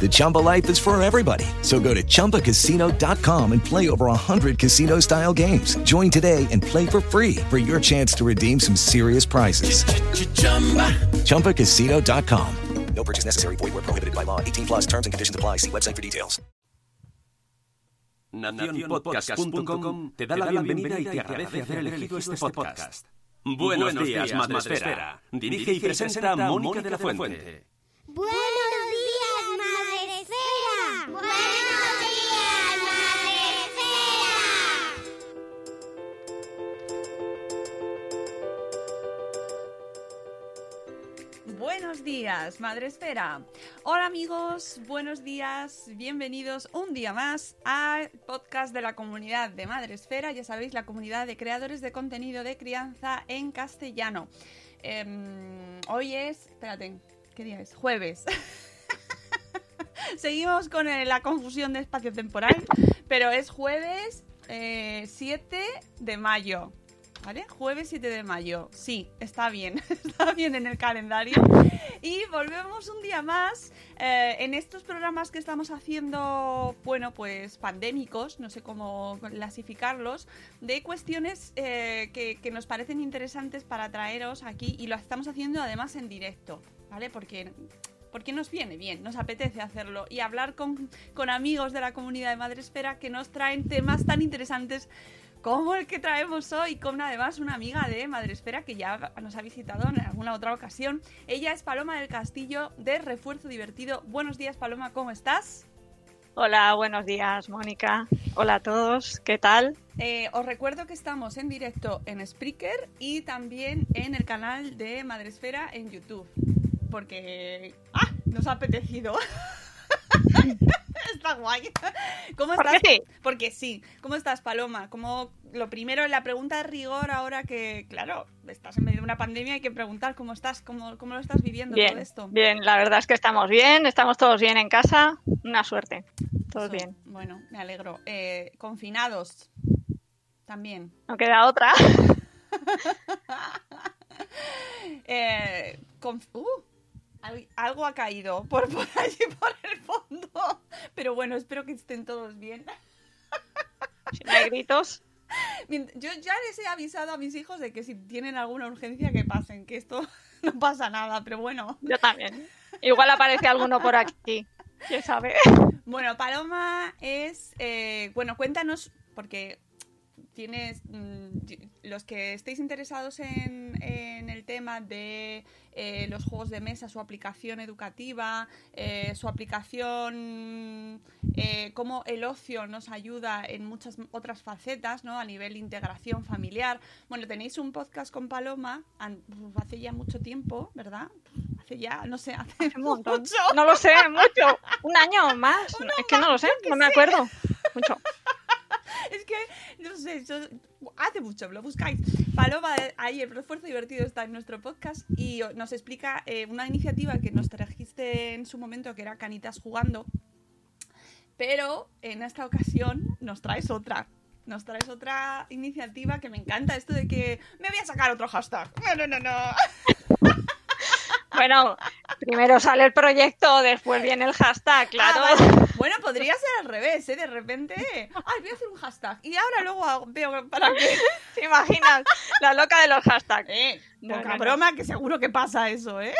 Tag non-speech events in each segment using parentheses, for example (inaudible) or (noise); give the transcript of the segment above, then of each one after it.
The Chumba life is for everybody. So go to ChumbaCasino.com and play over 100 casino-style games. Join today and play for free for your chance to redeem some serious prizes. ChumbaCasino.com. No purchase necessary. Void were prohibited by law. 18 plus terms and conditions apply. See website for details. Nacionpodcast.com te da la bienvenida y te agradece haber elegido este podcast. Buenos días, Madresfera. Dirige y presenta Mónica de la Fuente. Buenos días, Madre Esfera. Buenos días, Madre Esfera. Buenos días, Madre Esfera. Hola amigos, buenos días, bienvenidos un día más al podcast de la comunidad de Madre Esfera. Ya sabéis, la comunidad de creadores de contenido de crianza en castellano. Em, hoy es, espérate, ¿qué día es? Jueves. (laughs) (laughs) Seguimos con eh, la confusión de espacio temporal, pero es jueves eh, 7 de mayo. ¿Vale? Jueves 7 de mayo. Sí, está bien. (laughs) Está bien en el calendario. Y volvemos un día más eh, en estos programas que estamos haciendo, bueno, pues pandémicos, no sé cómo clasificarlos, de cuestiones eh, que, que nos parecen interesantes para traeros aquí y lo estamos haciendo además en directo, ¿vale? Porque porque nos viene bien, nos apetece hacerlo y hablar con, con amigos de la comunidad de Madresfera que nos traen temas tan interesantes como el que traemos hoy, con además una amiga de Madresfera que ya nos ha visitado en alguna otra ocasión. Ella es Paloma del Castillo de Refuerzo Divertido. Buenos días, Paloma, ¿cómo estás? Hola, buenos días, Mónica. Hola a todos, ¿qué tal? Eh, os recuerdo que estamos en directo en Spreaker y también en el canal de Madresfera en YouTube. Porque. ¡Ah! Nos ha apetecido. Está guay. ¿Cómo ¿Por estás? qué sí? Porque sí. ¿Cómo estás, Paloma? Como lo primero, la pregunta de rigor ahora que, claro, estás en medio de una pandemia, hay que preguntar cómo estás, cómo, cómo lo estás viviendo Bien, todo esto. bien, la verdad es que estamos bien, estamos todos bien en casa, una suerte, todos Eso, bien. Bueno, me alegro. Eh, confinados también. No queda otra. (laughs) Eh, conf- uh, algo ha caído por, por (laughs) allí, por el fondo. Pero bueno, espero que estén todos bien. Hay gritos, Yo ya les he avisado a mis hijos de que si tienen alguna urgencia que pasen, que esto (laughs) no pasa nada, pero bueno. yo también. Igual aparece alguno por aquí, quién sabe. Bueno, Paloma es, eh, bueno, cuéntanos, porque tienes, mm, los que estéis interesados en, en el tema de eh, los juegos de mesa, su aplicación educativa, eh, su aplicación, eh, cómo el ocio nos ayuda en muchas otras facetas, ¿no? A nivel integración familiar. Bueno, tenéis un podcast con Paloma hace ya mucho tiempo, ¿verdad? Hace ya, no sé, hace mucho. No lo sé, mucho. (laughs) Un año más. es que no lo sé, no me acuerdo. Mucho. (laughs) (laughs) Es que, no sé, yo- hace mucho, lo buscáis. Paloma, eh, el refuerzo divertido está en nuestro podcast y nos explica eh, una iniciativa que nos trajiste en su momento, que era Canitas Jugando. Pero en esta ocasión nos traes otra. Nos traes otra iniciativa que me encanta, esto de que me voy a sacar otro hashtag. No, no, no, no. (laughs) Bueno, primero sale el proyecto, después viene el hashtag, claro. Ah, vale. Bueno, podría ser al revés, ¿eh? De repente, ay, voy a hacer un hashtag. Y ahora luego hago- veo para qué. (laughs) ¿Te imaginas? La loca de los hashtags. Eh, No, poca no, no. broma, que seguro que pasa eso, ¿eh?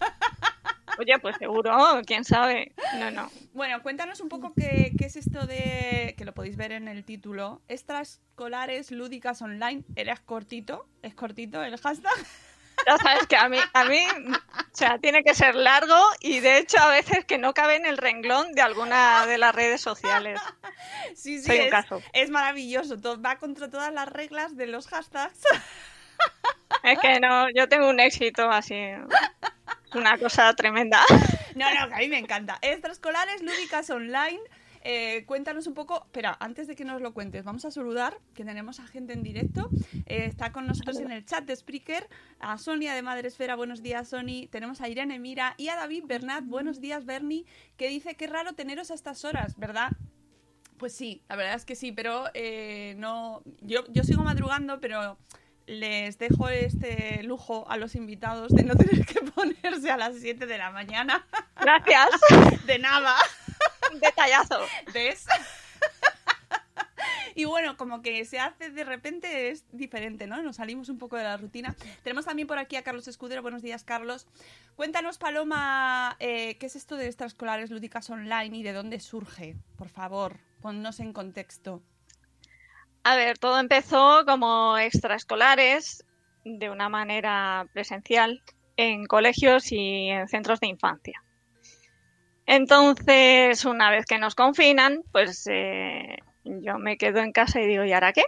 (laughs) Oye, pues seguro, quién sabe. No, no. Bueno, cuéntanos un poco qué, qué es esto de, que lo podéis ver en el título, extraescolares lúdicas online. Eres cortito, es cortito el hashtag. Ya sabes que a mí, a mí, o sea, tiene que ser largo y de hecho a veces que no cabe en el renglón de alguna de las redes sociales. Sí, sí, Soy un es, caso. es maravilloso. Va contra todas las reglas de los hashtags. Es que no, yo tengo un éxito así, una cosa tremenda. No, no, que a mí me encanta. Extraescolares, lúdicas online. Eh, cuéntanos un poco, espera, antes de que nos lo cuentes, vamos a saludar, que tenemos a gente en directo. Eh, está con nosotros en el chat de Spreaker a Sonia de Madresfera, buenos días Sony. Tenemos a Irene Mira y a David Bernat, buenos días Bernie, que dice que raro teneros a estas horas, ¿verdad? Pues sí, la verdad es que sí, pero eh, no. Yo, yo sigo madrugando, pero les dejo este lujo a los invitados de no tener que (laughs) ponerse a las 7 de la mañana. Gracias, De nada. Detallazo. ¿Ves? Y bueno, como que se hace de repente es diferente, ¿no? Nos salimos un poco de la rutina. Tenemos también por aquí a Carlos Escudero. Buenos días, Carlos. Cuéntanos, Paloma, eh, ¿qué es esto de extraescolares lúdicas online y de dónde surge? Por favor, ponnos en contexto. A ver, todo empezó como extraescolares de una manera presencial en colegios y en centros de infancia. Entonces, una vez que nos confinan, pues eh, yo me quedo en casa y digo, ¿y ahora qué?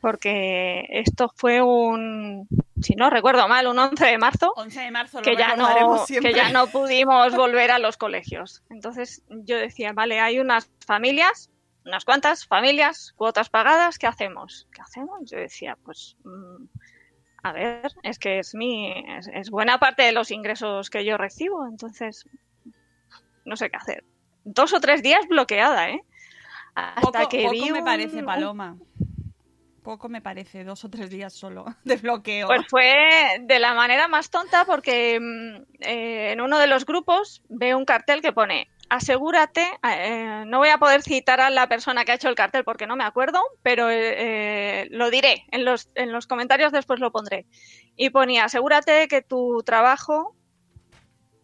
Porque esto fue un, si no recuerdo mal, un 11 de marzo, 11 de marzo lo que ya, no, que ya no pudimos volver a los colegios. Entonces yo decía, vale, hay unas familias, unas cuantas familias, cuotas pagadas, ¿qué hacemos? ¿Qué hacemos? Yo decía, pues, mm, a ver, es que es mi, es, es buena parte de los ingresos que yo recibo, entonces no sé qué hacer. Dos o tres días bloqueada, ¿eh? Hasta Poco, que poco vi me un- parece, Paloma. Poco me parece, dos o tres días solo (laughs) de bloqueo. Pues fue de la manera más tonta porque mm, eh, en uno de los grupos veo un cartel que pone asegúrate, eh, no voy a poder citar a la persona que ha hecho el cartel porque no me acuerdo, pero eh, lo diré, en los, en los comentarios después lo pondré. Y ponía, asegúrate que tu trabajo,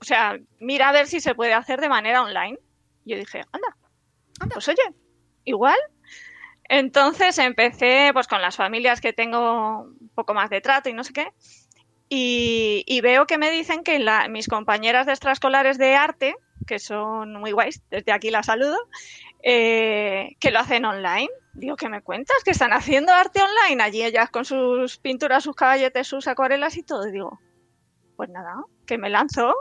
o sea, mira a ver si se puede hacer de manera online. Yo dije, anda, pues oye, igual. Entonces empecé pues con las familias que tengo un poco más de trato y no sé qué. Y, y veo que me dicen que la- mis compañeras de extraescolares de arte, que son muy guays, desde aquí las saludo, eh, que lo hacen online. Digo, ¿qué me cuentas? Que están haciendo arte online allí ellas con sus pinturas, sus caballetes, sus acuarelas y todo. Y digo, pues nada, que me lanzo.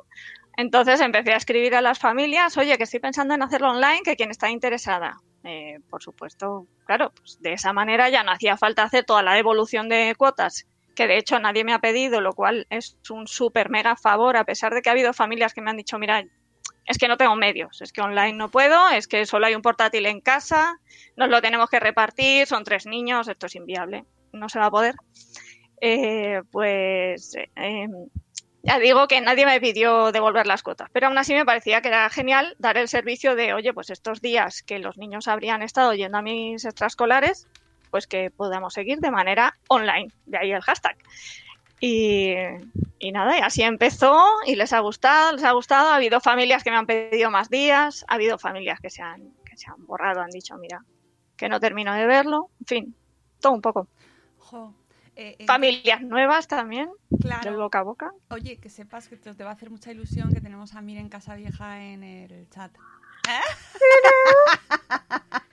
Entonces empecé a escribir a las familias, oye, que estoy pensando en hacerlo online, que quien está interesada. Eh, por supuesto, claro, pues de esa manera ya no hacía falta hacer toda la devolución de cuotas, que de hecho nadie me ha pedido, lo cual es un súper mega favor, a pesar de que ha habido familias que me han dicho, mira, es que no tengo medios, es que online no puedo, es que solo hay un portátil en casa, nos lo tenemos que repartir, son tres niños, esto es inviable, no se va a poder. Eh, pues eh, ya digo que nadie me pidió devolver las cuotas, pero aún así me parecía que era genial dar el servicio de, oye, pues estos días que los niños habrían estado yendo a mis extraescolares, pues que podamos seguir de manera online, de ahí el hashtag. Y, nada, y así empezó y les ha gustado, les ha gustado. Ha habido familias que me han pedido más días, ha habido familias que se han, borrado, han dicho, mira, que no termino de verlo, en fin, todo un poco. Eh, eh, Familias nuevas también, Claro. boca a boca. Oye, que sepas que te, te va a hacer mucha ilusión que tenemos a Miren Casa Vieja en el chat. (laughs)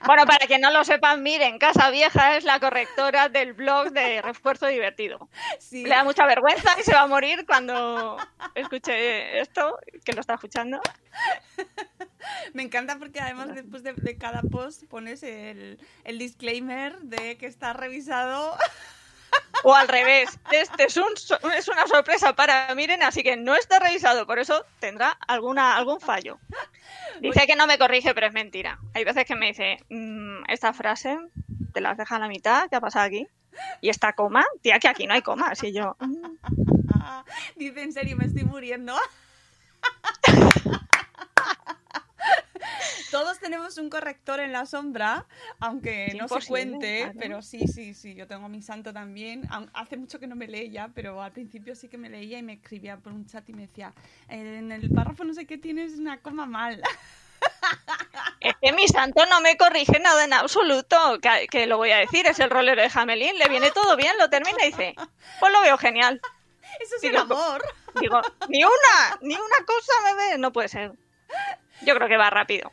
Bueno, para quien no lo sepan, miren, Casa Vieja es la correctora del blog de Refuerzo Divertido. Sí. Le da mucha vergüenza y se va a morir cuando escuche esto, que lo está escuchando. (laughs) Me encanta porque además después de, de cada post pones el, el disclaimer de que está revisado. O al revés, este es, un, es una sorpresa para Miren, así que no está revisado, por eso tendrá alguna, algún fallo. Dice que no me corrige, pero es mentira. Hay veces que me dice, "Mm, esta frase te la has dejado a la mitad, ¿qué ha pasado aquí? Y esta coma, tía, que aquí no hay coma. Así yo, "Mm". (laughs) Dice, en serio, me estoy muriendo. Todos tenemos un corrector en la sombra, aunque Es no se cuente, claro. pero sí, sí, sí, yo tengo mi santo también. Hace mucho que no me lee ya, pero al principio sí que me leía y me escribía por un chat y me decía, en el párrafo no sé qué tienes una coma mal. (laughs) Es que mi santo no me corrige nada en absoluto, que, que lo voy a decir, es el rolero de Jamelín, le viene todo bien, lo termina y dice, pues lo veo genial. Eso es Digo, el amor. Digo, ni una, ni una cosa, bebé. No puede ser. Yo creo que va rápido.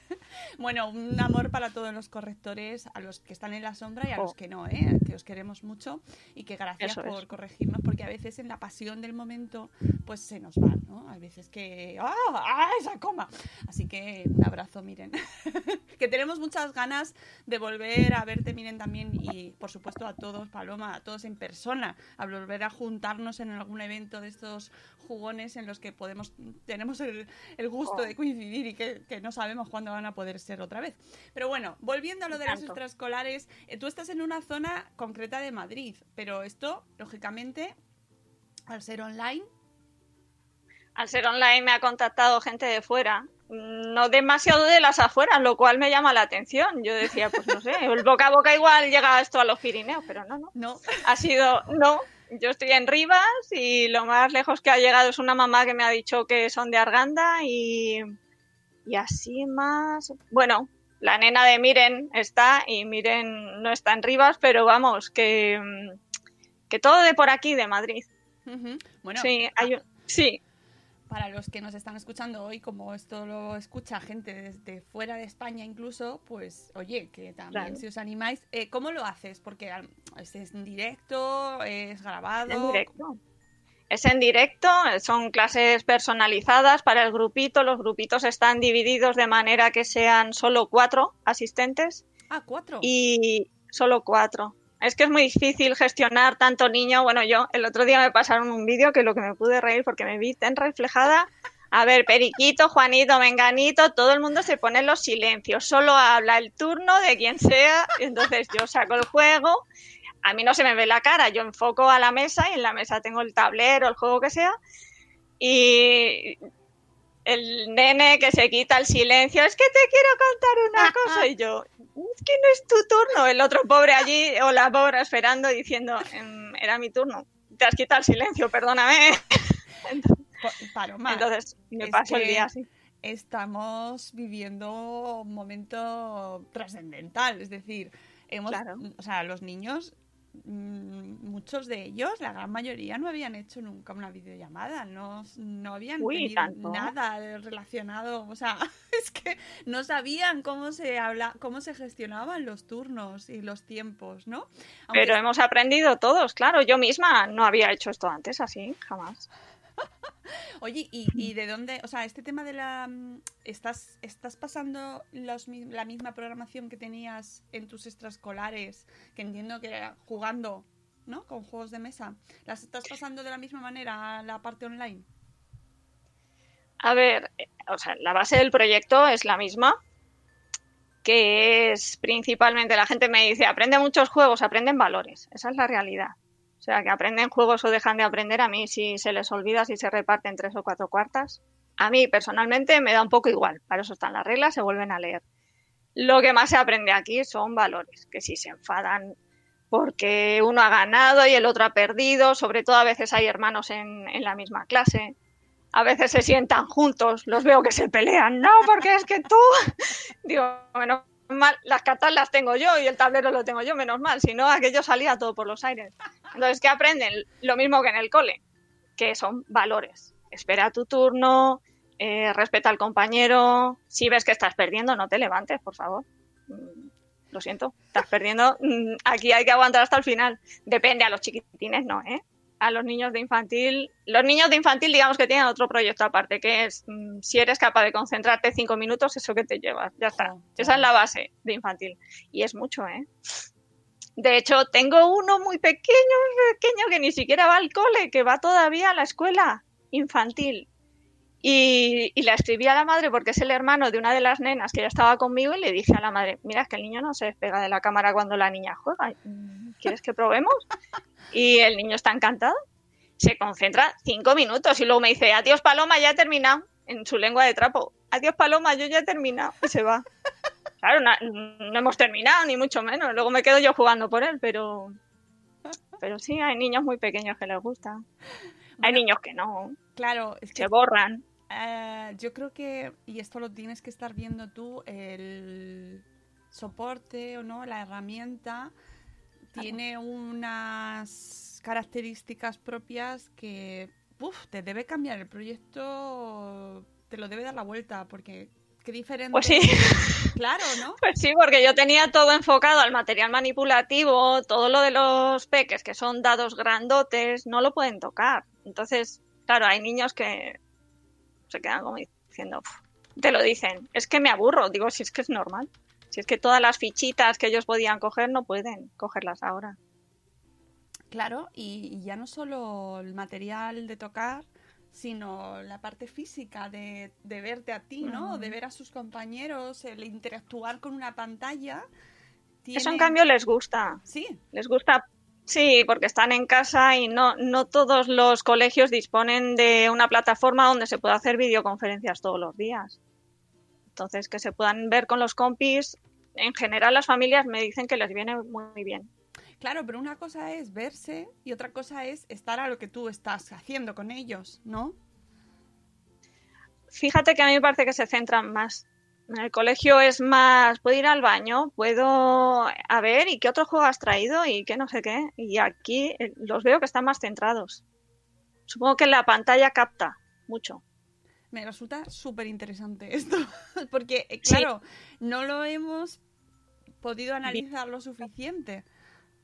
Bueno, un amor para todos los correctores, a los que están en la sombra y a los que no, ¿eh? que os queremos mucho y que gracias Eso es. por corregirnos, porque a veces en la pasión del momento, pues se nos va, ¿no? Hay veces que. ¡Ah! ¡Ah! ¡Esa coma! Así que un abrazo, miren. (laughs) que tenemos muchas ganas de volver a verte, miren también, y por supuesto a todos, Paloma, a todos en persona, a volver a juntarnos en algún evento de estos jugones en los que podemos tenemos el, el gusto Oh. de coincidir y que, que no sabemos cuándo van a poder ser otra vez. Pero bueno, volviendo a lo de las Tanto. extraescolares, eh, tú estás en una zona concreta de Madrid, pero esto, lógicamente, al ser online, Al ser online me ha contactado gente de fuera, no demasiado de las afueras, lo cual me llama la atención. Yo decía, pues no sé, el boca a boca igual llega esto a los Pirineos, pero no, no. no. Ha sido, no, yo estoy en Rivas y lo más lejos que ha llegado es una mamá que me ha dicho que son de Arganda y, y así más. Bueno, la nena de Miren está y Miren no está en Rivas, pero vamos, que, que todo de por aquí, de Madrid. Bueno, Sí, hay un- sí, para los que nos están escuchando hoy, como esto lo escucha gente desde fuera de España incluso, pues oye, que también Claro. si os animáis, eh, ¿cómo lo haces? Porque es en directo, es grabado. en directo. Es en directo, son clases personalizadas para el grupito. Los grupitos están divididos de manera que sean solo cuatro asistentes Ah, cuatro. y solo cuatro. Es que es muy difícil gestionar tanto niño. Bueno, yo el otro día me pasaron un vídeo que lo que me pude reír porque me vi tan reflejada. A ver, Periquito, Juanito, Menganito, todo el mundo se pone en los silencios. Solo habla el turno de quien sea. Entonces yo saco el juego. A mí no se me ve la cara. Yo enfoco a la mesa y en la mesa tengo el tablero, el juego que sea. Y el nene que se quita el silencio, es que te quiero contar una cosa. Y yo, es que no es tu turno. El otro pobre allí, o la pobre esperando, diciendo, "Em, era mi turno. Te has quitado el silencio, perdóname. (laughs) Paloma, Entonces me paso el día así. estamos viviendo un momento trascendental, es decir, hemos, Claro. o sea, los niños, muchos de ellos, la gran mayoría no habían hecho nunca una videollamada, no, no habían Uy, tenido tanto. nada relacionado, o sea, (laughs) es que no sabían cómo se habla, cómo se gestionaban los turnos y los tiempos, ¿no? Aunque Pero hemos aprendido todos, claro. Yo misma no había hecho esto antes así, jamás. Oye, ¿y, y de dónde? O sea, este tema de la... mm, ¿Estás, estás pasando los la misma programación que tenías en tus extraescolares? Que entiendo que jugando, ¿no? Con juegos de mesa. ¿Las estás pasando de la misma manera a la parte online? A ver, eh, o sea, la base del proyecto es la misma, que es principalmente, la gente me dice, aprende muchos juegos, aprenden valores. Esa es la realidad. O sea, que aprenden juegos o dejan de aprender. A mí, si se les olvida, si se reparten tres o cuatro cuartas. A mí, personalmente, me da un poco igual. Para eso están las reglas, se vuelven a leer. Lo que más se aprende aquí son valores, que si se enfadan porque uno ha ganado y el otro ha perdido, sobre todo a veces hay hermanos en, en la misma clase, a veces se sientan juntos, los veo que se pelean, no, porque es que tú, (laughs) digo, menos mal, las cartas las tengo yo y el tablero lo tengo yo, menos mal, si no aquello salía todo por los aires. Entonces, ¿qué aprenden? Lo mismo que en el cole, que son valores. Espera tu turno, eh, respeta al compañero, si ves que estás perdiendo, no te levantes, por favor. Mm, Lo siento, estás perdiendo, mm, aquí hay que aguantar hasta el final. Depende, a los chiquitines no, ¿eh? A los niños de infantil. Los niños de infantil, digamos que tienen otro proyecto aparte, que es mm, si eres capaz de concentrarte cinco minutos, eso que te llevas. Ya está. Ya Esa es la base de infantil. Y es mucho, ¿eh? De hecho, tengo uno muy pequeño, pequeño, que ni siquiera va al cole, que va todavía a la escuela infantil. Y, y la escribí a la madre porque es el hermano de una de las nenas que ya estaba conmigo y le dije a la madre, mira, es que el niño no se despega de la cámara cuando la niña juega. ¿Quieres que probemos? Y el niño está encantado. Se concentra cinco minutos y luego me dice, adiós Paloma, ya he terminado. En su lengua de trapo, adiós Paloma, yo ya he terminado. Y se va. Claro, no, no hemos terminado, ni mucho menos. Luego me quedo yo jugando por él, pero... Pero sí, hay niños muy pequeños que les gusta. Hay niños que no, Claro, es que se borran. Eh, yo creo que, y esto lo tienes que estar viendo tú, el soporte o no, la herramienta tiene unas características propias que puf, te debe cambiar el proyecto, te lo debe dar la vuelta, porque qué diferente. Pues sí. Claro, ¿no? (laughs) Pues sí, porque yo tenía todo enfocado al material manipulativo, todo lo de los peques, que son dados grandotes, no lo pueden tocar. Entonces, claro, hay niños que se quedan como diciendo, te lo dicen, es que me aburro, digo, si es que es normal. Si es que todas las fichitas que ellos podían coger no pueden cogerlas ahora. Claro, y, ya no solo el material de tocar, sino la parte física de, de verte a ti, ¿no? De ver a sus compañeros, el interactuar con una pantalla. Eso en cambio les gusta. Sí, Les gusta, sí, porque están en casa y no, no todos los colegios disponen de una plataforma donde se pueda hacer videoconferencias todos los días. Entonces, que se puedan ver con los compis. En general, las familias me dicen que les viene muy bien. claro, pero una cosa es verse y otra cosa es estar a lo que tú estás haciendo con ellos, ¿no? Fíjate que a mí me parece que se centran más. En el colegio es más, puedo ir al baño, puedo a ver y qué otro juego has traído y qué no sé qué. Y aquí eh, los veo que están más centrados. Supongo que la pantalla capta mucho. Me resulta súper interesante esto, (laughs) porque eh, Sí. claro, no lo hemos podido analizar lo suficiente,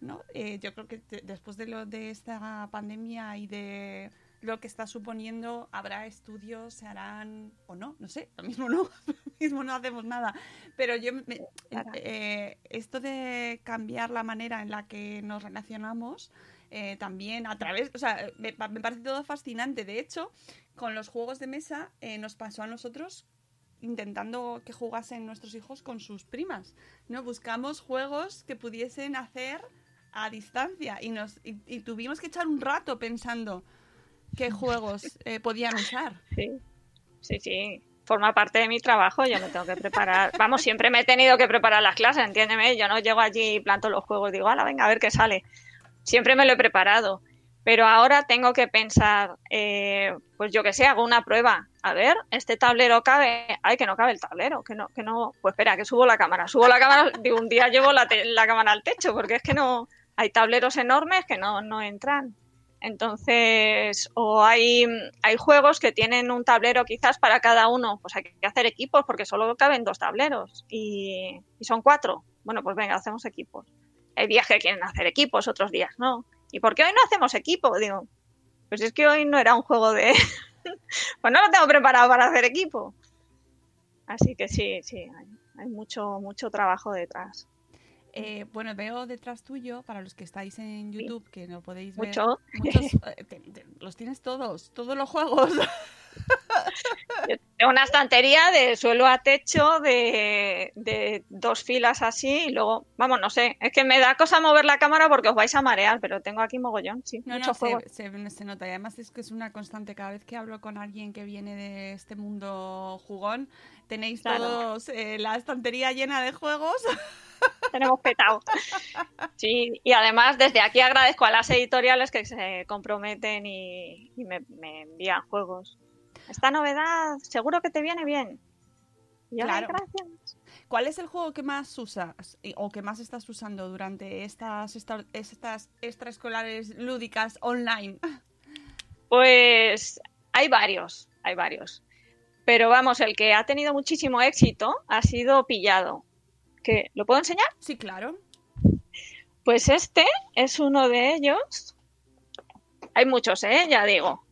¿no? Eh, yo creo que después de lo de esta pandemia y de lo que está suponiendo, habrá estudios, se harán o no, no sé, lo mismo no, (laughs) lo mismo no hacemos nada, pero yo me- Claro. eh, esto de cambiar la manera en la que nos relacionamos eh, también a través, o sea, me, pa- me parece todo fascinante. De hecho, con los juegos de mesa eh, nos pasó a nosotros intentando que jugasen nuestros hijos con sus primas. ¿no? Buscamos juegos que pudiesen hacer a distancia y, nos, y, y tuvimos que echar un rato pensando qué juegos eh, podían usar. Sí, sí, sí. Forma parte de mi trabajo, yo me tengo que preparar. Vamos, siempre me he tenido que preparar las clases, entiéndeme. Yo no llego allí y planto los juegos, digo, ala, venga, a ver qué sale. Siempre me lo he preparado. Pero ahora tengo que pensar, eh, pues yo que sé, hago una prueba. A ver, este tablero cabe. Ay, que no cabe el tablero, que no, que no. Pues espera, que subo la cámara. Subo la cámara, digo, un día llevo la, la cámara al techo, porque es que no. Hay tableros enormes que no, no entran. Entonces, o hay, hay juegos que tienen un tablero quizás para cada uno, pues hay que hacer equipos porque solo caben dos tableros y, y son cuatro. Bueno, pues venga, hacemos equipos. Hay días que quieren hacer equipos, otros días no. ¿Y por qué hoy no hacemos equipo? Digo, pues es que hoy no era un juego de... (laughs) pues no lo tengo preparado para hacer equipo. Así que sí, sí, hay, hay mucho, mucho trabajo detrás. Eh, bueno, veo detrás tuyo, para los que estáis en YouTube, que no podéis ver. Mucho. muchos, (laughs) eh, te- te- los tienes todos, todos los juegos. Tengo una estantería de suelo a techo de, de dos filas así y luego, vamos, no sé, es que me da cosa mover la cámara porque os vais a marear, pero tengo aquí mogollón, sí, No, no, muchos se, juegos. se- se nota. Y además es que es una constante. Cada vez que hablo con alguien que viene de este mundo jugón, tenéis Claro. todos eh, la estantería llena de juegos. (laughs) (laughs) Tenemos petado. Sí, y además desde aquí agradezco a las editoriales que se comprometen y, y me, me envían juegos. Esta novedad seguro que te viene bien. Y yo, "Ay, Claro. gracias. ¿Cuál es el juego que más usas y- o que más estás usando durante estas, esta- estas extraescolares lúdicas online? Pues hay varios, hay varios. Pero vamos, el que ha tenido muchísimo éxito ha sido Pillado. ¿Que ¿Lo puedo enseñar? Sí, claro. Pues este es uno de ellos. Hay muchos, ¿eh? Ya digo.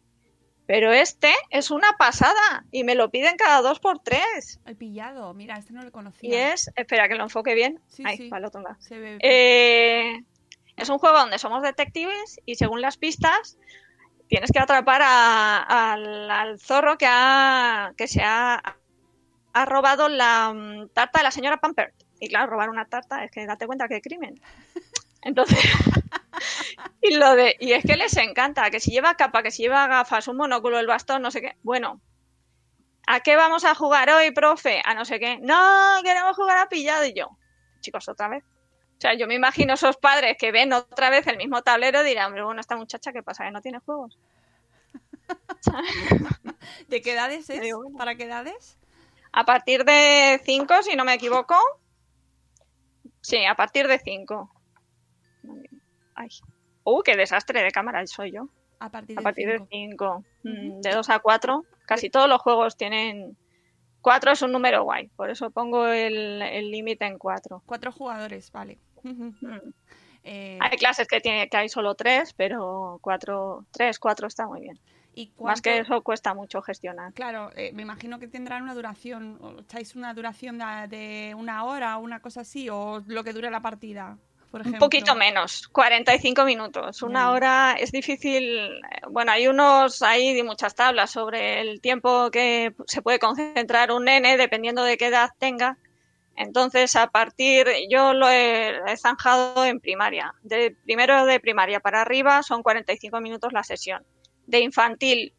Pero este es una pasada y me lo piden cada dos por tres. El pillado. Mira, este no lo conocía. Y es, espera que lo enfoque bien. Sí, Ahí, sí. para el otro lado. Se ve- Eh, es un juego donde somos detectives y según las pistas tienes que atrapar a- al, al zorro que, ha, que se ha, ha robado la mm, tarta de la señora Pampert. Y claro, robar una tarta es que date cuenta que crimen. (laughs) Entonces, (laughs) y, lo de, y es que les encanta, que si lleva capa, que si lleva gafas, un monóculo, el bastón, no sé qué. Bueno, ¿a qué vamos a jugar hoy, profe? A no sé qué. No, queremos jugar a pillado. Y yo, chicos, otra vez. O sea, yo me imagino esos padres que ven otra vez el mismo tablero y dirán, pero bueno, esta muchacha, ¿qué pasa? ¿Que no tiene juegos? (laughs) ¿De qué edades es? digo, bueno. ¿Para qué edades? A partir de 5, si no me equivoco. Sí, a partir de 5. Ay. Uh, qué desastre de cámara soy yo. A partir a de partir de cinco. 5. De 2 a 4. Casi todos los juegos tienen. 4 es un número guay, por eso pongo el límite en 4. Cuatro jugadores, vale. Eh, Hay clases que, tiene, que hay solo 3, pero 4, 3, 4 está muy bien. ¿Y Más que eso cuesta mucho gestionar. Claro, eh, me imagino que tendrán una duración, o echáis una duración de, de una hora o una cosa así, o lo que dure la partida, por Un poquito menos, 45 minutos. Una hora es difícil. eh, Bueno, hay unos, hay muchas tablas sobre el tiempo que se puede concentrar un nene dependiendo de qué edad tenga. Entonces, a partir, yo lo he, he zanjado en primaria. De primero de primaria para arriba son 45 minutos la sesión. De infantil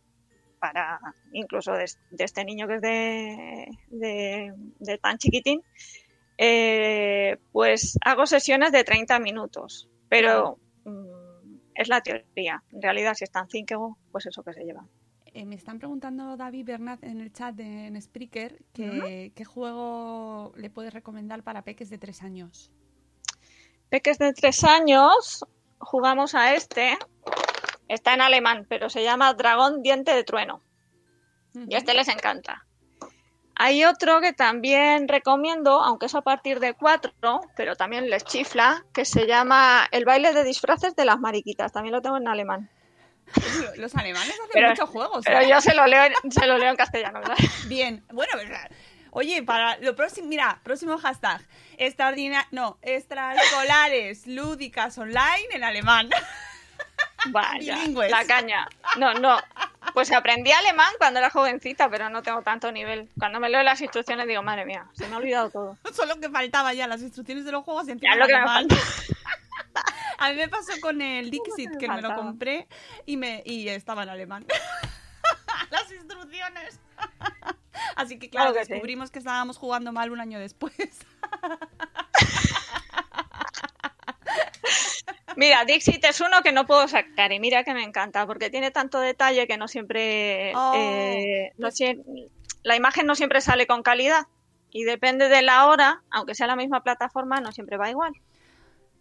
para incluso de, de este niño que es de, de- de tan chiquitín, eh, pues hago sesiones de 30 minutos, pero mm, es la teoría. En realidad, si están 5, pues eso que se lleva. Eh, me están preguntando David Bernat en el chat de en Spreaker que, qué juego le puedes recomendar para peques de tres años. Peques de 3 años, jugamos a este. Está en alemán, pero se llama Dragón Diente de Trueno. Y a este les encanta. Hay otro que también recomiendo, aunque es a partir de 4, pero también les chifla, que se llama El baile de disfraces de las mariquitas. También lo tengo en alemán. Lo- Los alemanes hacen Pero- muchos juegos. Pero ¿eh? yo se lo leo, en- se lo leo en castellano, ¿verdad? (laughs) Bien, bueno, ¿verdad? Oye, para lo próximo, mira, próximo hashtag, extraordina- no, extraescolares lúdicas online en alemán. (laughs) Vaya, Bilingües. la caña. No, no. Pues aprendí alemán cuando era jovencita, pero no tengo tanto nivel. Cuando me leo las instrucciones digo, madre mía, se me ha olvidado todo. (laughs) Solo que faltaba ya las instrucciones de los juegos y Ya lo que me falta. (laughs) A mí me pasó con el Dixit, me que me lo compré y, me, y estaba en alemán. (laughs) Las instrucciones. Así que claro, Claro que sí. descubrimos que estábamos jugando mal un año después. Mira, Dixit es uno que no puedo sacar y mira que me encanta porque tiene tanto detalle que no siempre... Oh. eh, no sie- la imagen no siempre sale con calidad y depende de la hora, aunque sea la misma plataforma, no siempre va igual.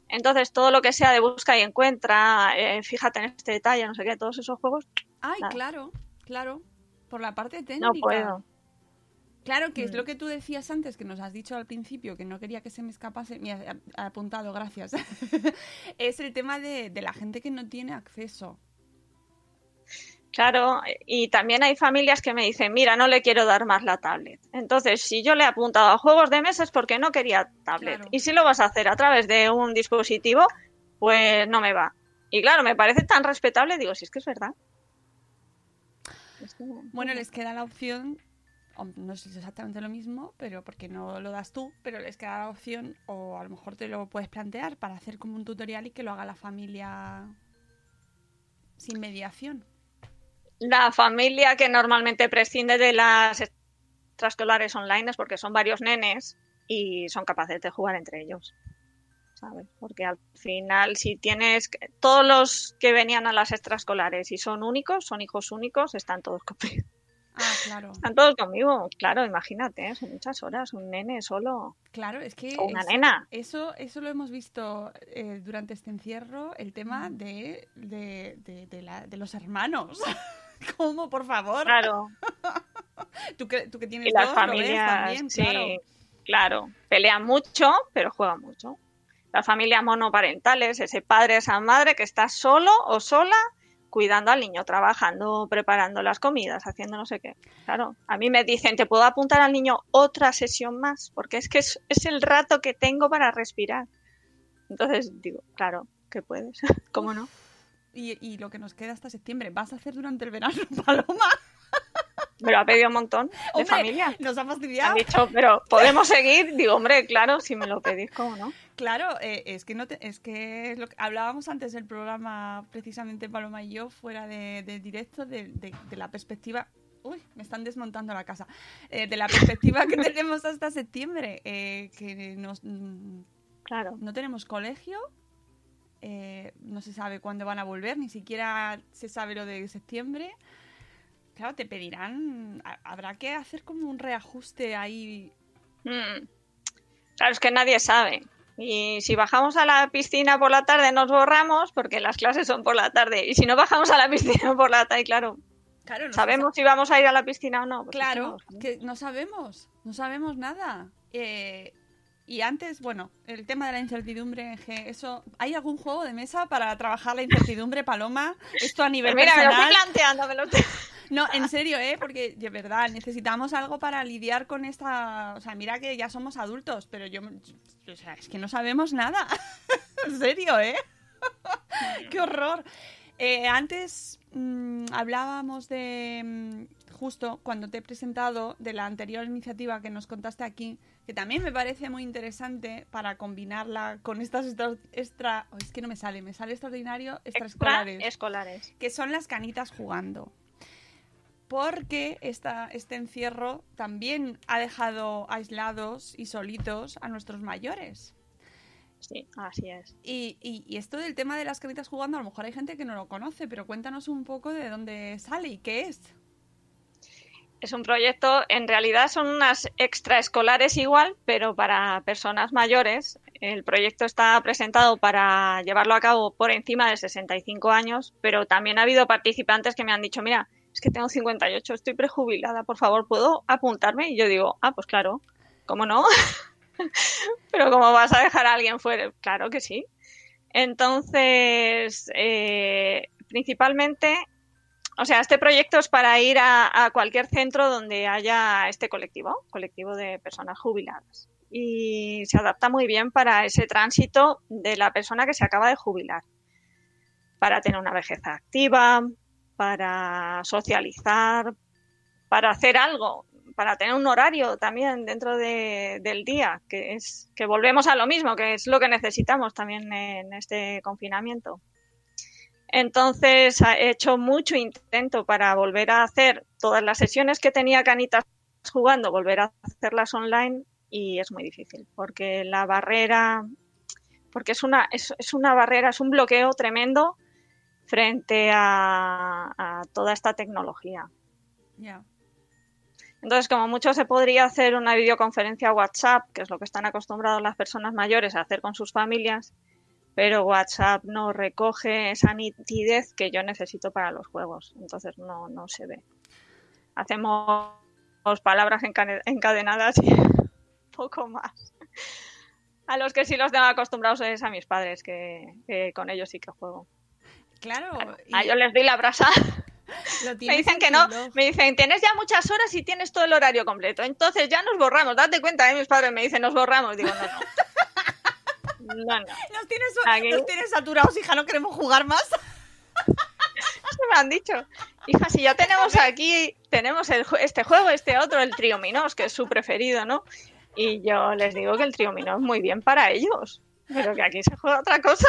Entonces, todo lo que sea de busca y encuentra, eh, fíjate en este detalle, no sé qué, todos esos juegos, Ay, Nada. claro, claro. Por la parte técnica. no puedo. Claro, que es Mm. lo que tú decías antes, que nos has dicho al principio, que no quería que se me escapase. Me ha ha apuntado, gracias. (laughs) es el tema de, de la gente que no tiene acceso. Claro, y también hay familias que me dicen, mira, no le quiero dar más la tablet. Entonces, si yo le he apuntado a juegos de mesa es porque no quería tablet. Claro. Y si lo vas a hacer a través de un dispositivo, pues no me va. Y claro, me parece tan respetable, digo, si es que es verdad. Bueno, les queda la opción, no es exactamente lo mismo, pero porque no lo das tú, pero les queda la opción, o a lo mejor te lo puedes plantear para hacer como un tutorial y que lo haga la familia sin mediación. La familia que normalmente prescinde de las extraescolares online es porque son varios nenes y son capaces de jugar entre ellos. ¿Sabes? Porque al final, si tienes todos los que venían a las extraescolares y son únicos, son hijos únicos, están todos (laughs) conmigo. Ah, claro. Están todos conmigo, claro, imagínate, ¿eh? son muchas horas, un nene solo Claro, es que o una es- nena. Eso, eso lo hemos visto eh, durante este encierro, el tema de, de, de- de la- de los hermanos. (laughs) ¿Cómo, por favor? Claro, (laughs) Tú que, tú que tienes y las dos, familias, también, sí, claro. claro, pelean mucho, pero juegan mucho. Las familias monoparentales, ese padre, esa madre que está solo o sola cuidando al niño, trabajando, preparando las comidas, haciendo no sé qué. Claro, a mí me dicen, ¿te puedo apuntar al niño otra sesión más? Porque es que es, es el rato que tengo para respirar. Entonces digo, claro, que puedes, (laughs) ¿cómo no? Y, y lo que nos queda hasta septiembre, ¿vas a hacer durante el verano, (laughs) Paloma? Me lo ha pedido un montón de Hombre, familias. Nos ha Han fastidiado. dicho, pero ¿podemos seguir? Digo, hombre, claro, si me lo pedís, ¿cómo no? Claro, eh, es que no te- es que es lo que hablábamos antes del programa, precisamente Paloma y yo, fuera de, de directo, de, de- de la perspectiva. Uy, me están desmontando la casa. Eh, de la perspectiva que (laughs) tenemos hasta septiembre, eh, que nos, mm, Claro. no tenemos colegio, eh, no se sabe cuándo van a volver, ni siquiera se sabe lo de septiembre. Claro, te pedirán, ha- habrá que hacer como un reajuste ahí. Mm. Claro, es que nadie sabe. Y si bajamos a la piscina por la tarde nos borramos porque las clases son por la tarde. Y si no bajamos a la piscina por la tarde, claro, Claro, no sabemos si vamos a ir a la piscina o no. Pues Claro, no. que no sabemos, no sabemos nada. Eh, y antes, bueno, el tema de la incertidumbre, que eso, ¿hay algún juego de mesa para trabajar la incertidumbre, Paloma? Esto a nivel Pues mira, me lo personal. estoy planteando, me lo estoy- (laughs) No, en serio, ¿eh? Porque de verdad necesitamos algo para lidiar con esta. O sea, mira que ya somos adultos, pero yo. O sea, es que no sabemos nada. (laughs) en serio, ¿eh? (laughs) Qué horror. Eh, antes mm, hablábamos de. mm, justo cuando te he presentado de la anterior iniciativa que nos contaste aquí, que también me parece muy interesante para combinarla con estas extra. extra- oh, es que no me sale, me sale extraordinario extraescolares Extraescolares. que son las canitas jugando. Porque esta, este encierro también ha dejado aislados y solitos a nuestros mayores. Sí, así es. Y, y- y esto del tema de las canitas jugando, a lo mejor hay gente que no lo conoce, pero cuéntanos un poco de dónde sale y qué es. Es un proyecto, en realidad son unas extraescolares igual, pero para personas mayores. El proyecto está presentado para llevarlo a cabo por encima de 65 años, pero también ha habido participantes que me han dicho, mira, que tengo 58, estoy prejubilada, por favor, ¿puedo apuntarme? Y yo digo, ah, pues claro, ¿cómo no? (laughs) pero ¿cómo vas a dejar a alguien fuera? Claro que sí. Entonces, eh, principalmente o sea, este proyecto es para ir a, a cualquier centro donde haya este colectivo, colectivo de personas jubiladas. Y se adapta muy bien para ese tránsito de la persona que se acaba de jubilar. Para tener una vejez activa, para socializar, para hacer algo, para tener un horario también dentro de- del día, que es que volvemos a lo mismo, que es lo que necesitamos también en este confinamiento. Entonces he hecho mucho intento para volver a hacer todas las sesiones que tenía Canitas jugando, volver a hacerlas online y es muy difícil porque la barrera, porque es una, es una barrera, es un bloqueo tremendo frente a, a toda esta tecnología. Entonces, como mucho se podría hacer una videoconferencia WhatsApp, que es lo que están acostumbrados las personas mayores a hacer con sus familias, pero WhatsApp no recoge esa nitidez que yo necesito para los juegos, entonces no, no se ve. Hacemos palabras encadenadas y (laughs) poco más. A los que sí los tengo acostumbrados es a mis padres, que, que con ellos sí que juego. Claro. y A ellos les doy la brasa. (laughs) Me dicen en que no, me dicen, tienes ya muchas horas y tienes todo el horario completo. Entonces ya nos borramos, date cuenta, ¿eh? mis padres me dicen, nos borramos. Digo, no, no. (laughs) No, no. Nos tienes, Aquí. nos tienes saturados, hija, no queremos jugar más. Eso (laughs) me han dicho. Hija, si ya tenemos aquí, tenemos el este juego, este otro, el triominos, que es su preferido, ¿no? Y yo les digo que el triominos es muy bien para ellos, pero que aquí se juega otra cosa.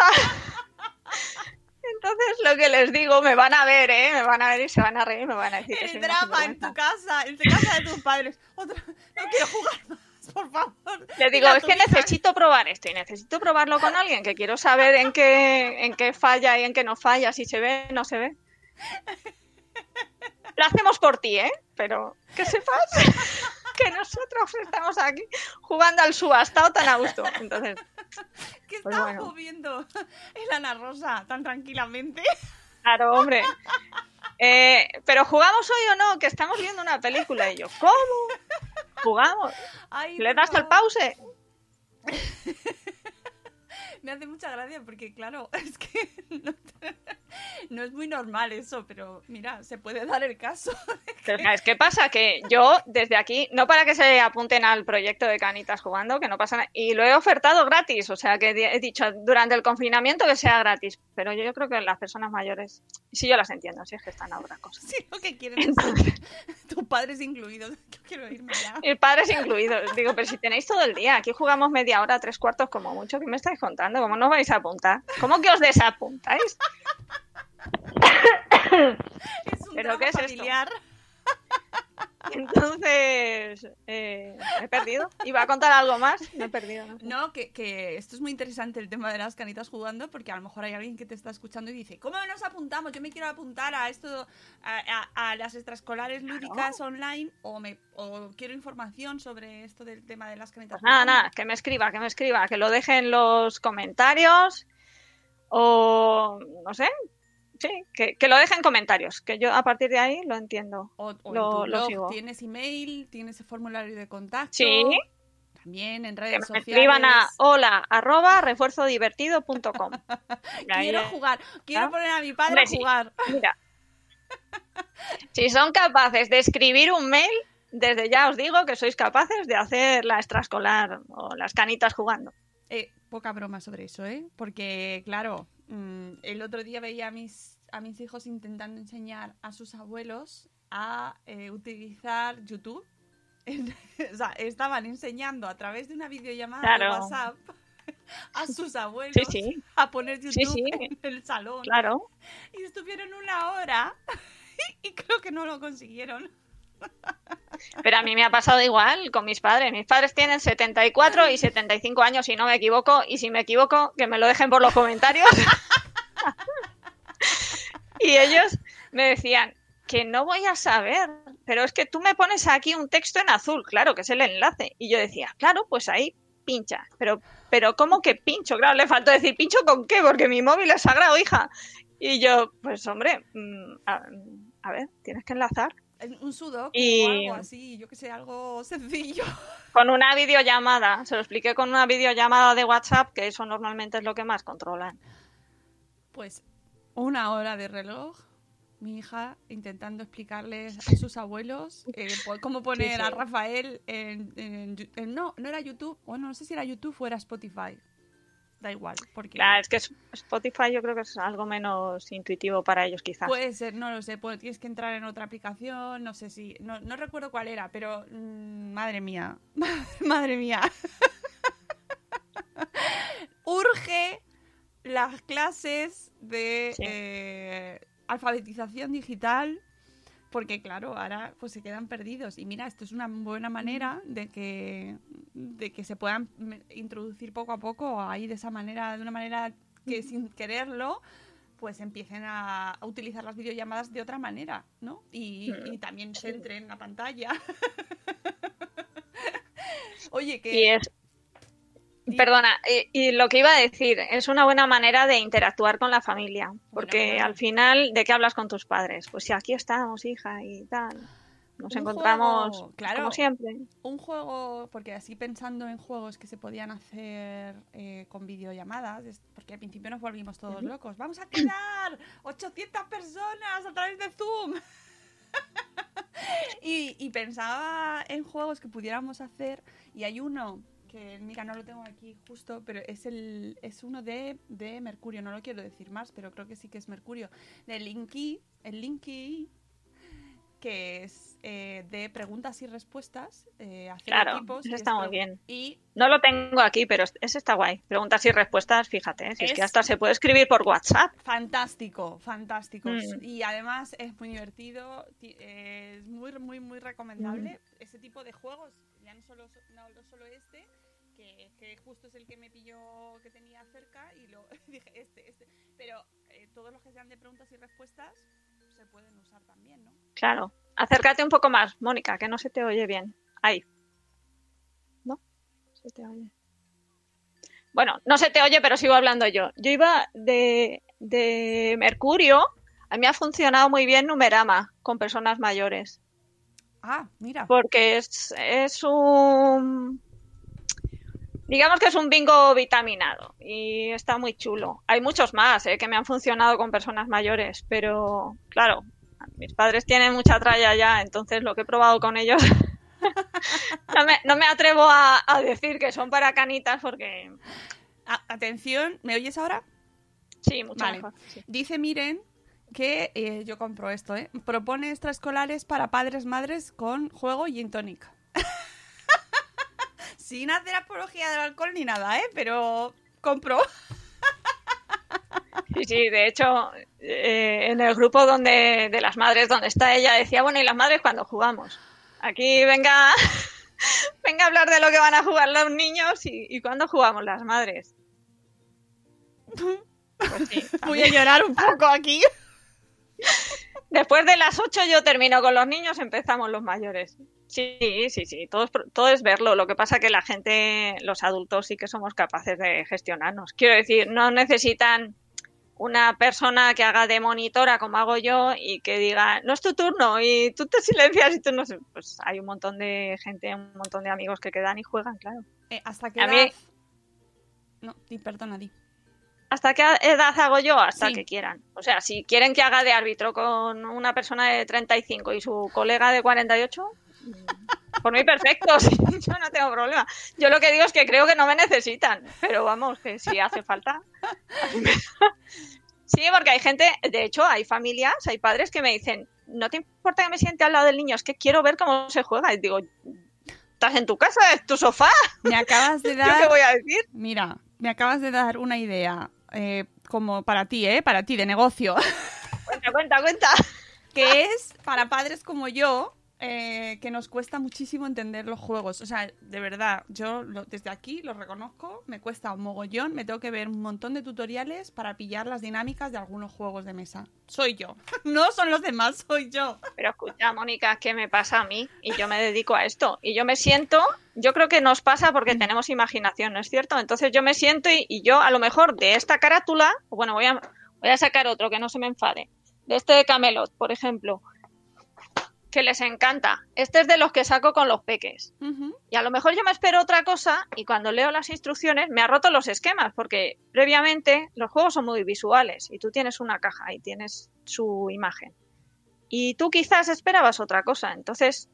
Entonces lo que les digo, me van a ver, ¿eh? Me van a ver y se van a reír, me van a decir que El una drama en tu casa, en tu casa de tus padres. Otra, no quiero jugar más, por favor. Le digo, es que necesito probar esto y necesito probarlo con alguien, que quiero saber en qué, en qué falla y en qué no falla, si se ve, no se ve. Lo hacemos por ti, ¿eh? Pero que sepas (laughs) que nosotros estamos aquí jugando al subastado tan a gusto. Entonces, (laughs) ¿Qué Pues estábamos bueno. viendo (laughs) el Ana Rosa tan tranquilamente? claro, hombre. Eh, pero jugamos hoy o no, que estamos viendo una película y yo, ¿cómo? ¿Jugamos? Ay, ¿Le das al pause? (laughs) Me hace mucha gracia porque, claro, (laughs) es que no, no es muy normal eso, pero mira, se puede dar el caso. (laughs) Pero ¿sabes qué pasa? Que yo desde aquí, no para que se apunten al proyecto de Canitas jugando, que no pasa nada, y lo he ofertado gratis, o sea que he dicho durante el confinamiento que sea gratis, pero yo, yo creo que las personas mayores, sí yo las entiendo, si es que están a otra cosa. Si lo que quieren es tus padres incluidos. (laughs) Yo quiero irme ya. Y padres incluidos, digo, pero si tenéis todo el día, aquí jugamos media hora, tres cuartos como mucho, ¿qué me estáis contando? ¿Cómo no vais a apuntar? ¿Cómo que os desapuntáis? (laughs) Es un ¿Pero qué es esto? Entonces, eh, he perdido. Iba a contar algo más, me he perdido. no sé. No, que, que esto es muy interesante el tema de las canitas jugando, porque a lo mejor hay alguien que te está escuchando y dice, ¿cómo nos apuntamos? Yo me quiero apuntar a esto, a, a- a las extraescolares lúdicas online, o, me, o quiero información sobre esto del tema de las canitas Pues nada, nada, que me escriba, que me escriba, que lo deje en los comentarios o no sé, sí, que, que lo deje en comentarios, que yo a partir de ahí lo entiendo. O, o Lo- en tu lo blog sigo. tienes email, tienes el formulario de contacto. Sí. También en Que redes me sociales. escriban a hola arroba refuerzodivertido.com. (laughs) Quiero jugar, quiero ¿Ah? poner a mi padre Hombre, a sí. jugar. (laughs) Mira, si son capaces de escribir un mail, desde ya os digo que sois capaces de hacer la extraescolar o las canitas jugando. Eh, poca broma sobre eso, ¿eh? Porque, claro, mm, el otro día veía a mis, a mis hijos intentando enseñar a sus abuelos a eh, utilizar YouTube. (laughs) o sea, estaban enseñando a través de una videollamada Claro. de WhatsApp a sus abuelos Sí, sí. a poner YouTube sí. en el salón. Claro. Y estuvieron una hora (laughs) y creo que no lo consiguieron. Pero a mí me ha pasado igual con mis padres. Mis padres tienen 74 y 75 años, si no me equivoco. Y si me equivoco, que me lo dejen por los comentarios. (laughs) y ellos me decían que no voy a saber, pero es que tú me pones aquí un texto en azul, claro, que es el enlace. Y yo decía, claro, pues ahí pincha. Pero, pero ¿cómo que pincho? Claro, le faltó decir, ¿pincho con qué? Porque mi móvil es sagrado, hija. Y yo, pues hombre, mm, a, a ver, tienes que enlazar. Un sudoku Y- o algo así, yo que sé, algo sencillo. (laughs) Con una videollamada, se lo expliqué con una videollamada de WhatsApp, que eso normalmente es lo que más controlan. Pues una hora de reloj, mi hija intentando explicarles a sus abuelos eh, (laughs) cómo poner Sí, sí. a Rafael en, en- No, no era YouTube, bueno, no sé si era YouTube o era Spotify. Da igual, porque... Claro, es que Spotify yo creo que es algo menos intuitivo para ellos quizás. Puede ser, no lo sé, pues tienes que entrar en otra aplicación, no sé si, no, no recuerdo cuál era, pero mm, madre mía, (laughs) madre mía. (laughs) Urge las clases de Sí. eh, alfabetización digital, porque claro, ahora pues se quedan perdidos. Y mira, esto es una buena manera de que, de que se puedan introducir poco a poco ahí de esa manera, de una manera que sin quererlo, pues empiecen a, a utilizar las videollamadas de otra manera, ¿no? Y, y también se entre en la pantalla. (laughs) Oye, que... Y es... Perdona, y, y lo que iba a decir, es una buena manera de interactuar con la familia, porque bueno. al final, ¿de qué hablas con tus padres? Pues si aquí estamos, hija, y tal. Nos Un encontramos juego, claro. como siempre. un juego, porque así pensando en juegos que se podían hacer eh, con videollamadas, porque al principio nos volvimos todos locos. Vamos a quedar 800 personas a través de Zoom. (laughs) y, y pensaba en juegos que pudiéramos hacer y hay uno que, mira, no lo tengo aquí justo, pero es el es uno de, de Mercurio, no lo quiero decir más, pero creo que sí que es Mercurio, de Linky, el Linky que es eh, de preguntas y respuestas, eh, hacer Claro, equipos. eso está muy bien. Y No lo tengo aquí, pero ese está guay. Preguntas y respuestas, fíjate, ¿eh? si es, que hasta se puede escribir por WhatsApp. fantástico, fantástico. Mm. Y además es muy divertido, ti- eh, es muy, muy, muy recomendable. Mm. Ese tipo de juegos, ya no solo, no solo este, que, que justo es el que me pilló que tenía cerca y lo (laughs) dije, este, este. Pero eh, todos los que sean de preguntas y respuestas se pueden usar también, ¿no? Claro. Acércate un poco más, Mónica, que no se te oye bien. Ahí. ¿No? Se te oye. Bueno, no se te oye, pero sigo hablando yo. Yo iba de, de Mercurio. A mí me ha funcionado muy bien Numerama con personas mayores. Ah, mira. Porque es, es un. Digamos que es un bingo vitaminado y está muy chulo. Hay muchos más eh, que me han funcionado con personas mayores, pero claro, mis padres tienen mucha tralla ya, entonces lo que he probado con ellos. (laughs) no, me, no me atrevo a, a decir que son para canitas porque. Ah, atención, ¿me oyes ahora? Sí, mucho Vale. mejor. sí. Dice Miren que eh, yo compro esto, ¿eh? Propone extraescolares para padres madres con juego y gin tonic. (laughs) Sin hacer apología del alcohol ni nada, ¿eh? Pero compro. Sí, sí, de hecho, eh, en el grupo donde de las madres donde está ella decía, bueno, ¿y las madres cuando jugamos? Aquí venga, (laughs) venga a hablar de lo que van a jugar los niños y, y cuándo jugamos las madres. Pues sí, (laughs) Voy a llorar un poco aquí. Después de las 8 yo termino con los niños, empezamos los mayores. Sí, sí, sí, todo es, todo es verlo. Lo que pasa que la gente, los adultos sí que somos capaces de gestionarnos. Quiero decir, no necesitan una persona que haga de monitora como hago yo y que diga, no es tu turno y tú te silencias y tú no sé. Pues hay un montón de gente, un montón de amigos que quedan y juegan, claro. Eh, ¿Hasta qué A edad? mí- No, perdona, di. ¿Hasta qué edad hago yo? Hasta Sí. que quieran. O sea, si quieren que haga de árbitro con una persona de 35 y su colega de 48, mm, por mí perfecto, (laughs) sí, yo no tengo problema. Yo lo que digo es que creo que no me necesitan, pero vamos, que si hace falta. (laughs) Sí, porque hay gente, de hecho, hay familias, hay padres que me dicen, no te importa que me siente al lado del niño, es que quiero ver cómo se juega. Y digo, estás en tu casa, es tu sofá, Me acabas de (laughs) ¿yo qué dar. voy a decir? Mira, me acabas de dar una idea. eh, como para ti, ¿eh? Para ti, de negocio. Cuenta, cuenta, cuenta. que es para padres como yo, eh, que nos cuesta muchísimo entender los juegos. O sea, de verdad, yo lo- desde aquí lo reconozco, me cuesta un mogollón, me tengo que ver un montón de tutoriales para pillar las dinámicas de algunos juegos de mesa. Soy yo. (laughs) No son los demás, soy yo. Pero escucha, Mónica, ¿qué me pasa a mí? Y yo me dedico a esto. Y yo me siento, yo creo que nos pasa porque tenemos imaginación, ¿no es cierto? Entonces yo me siento y, y yo a lo mejor de esta carátula, bueno, voy a, voy a sacar otro que no se me enfade. De este de Camelot, por ejemplo, que les encanta. Este es de los que saco con los peques. Y a lo mejor yo me espero otra cosa y cuando leo las instrucciones me ha roto los esquemas porque previamente los juegos son muy visuales y tú tienes una caja y tienes su imagen. Y tú quizás esperabas otra cosa. Entonces,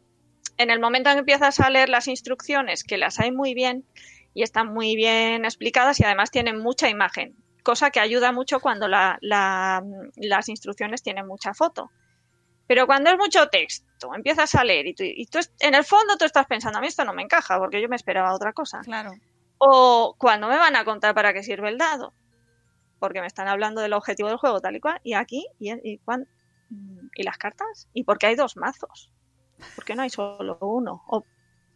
en el momento en que empiezas a leer las instrucciones, que las hay muy bien y están muy bien explicadas y además tienen mucha imagen, cosa que ayuda mucho cuando la- la- las instrucciones tienen mucha foto. Pero cuando es mucho texto, empiezas a leer y tú, y tú en el fondo tú estás pensando, a mí esto no me encaja porque yo me esperaba otra cosa. Claro. O cuando me van a contar para qué sirve el dado, porque me están hablando del objetivo del juego tal y cual, y aquí, y, y, cuán- mm, ¿y las cartas, y por qué hay dos mazos, por qué no hay solo uno. O, o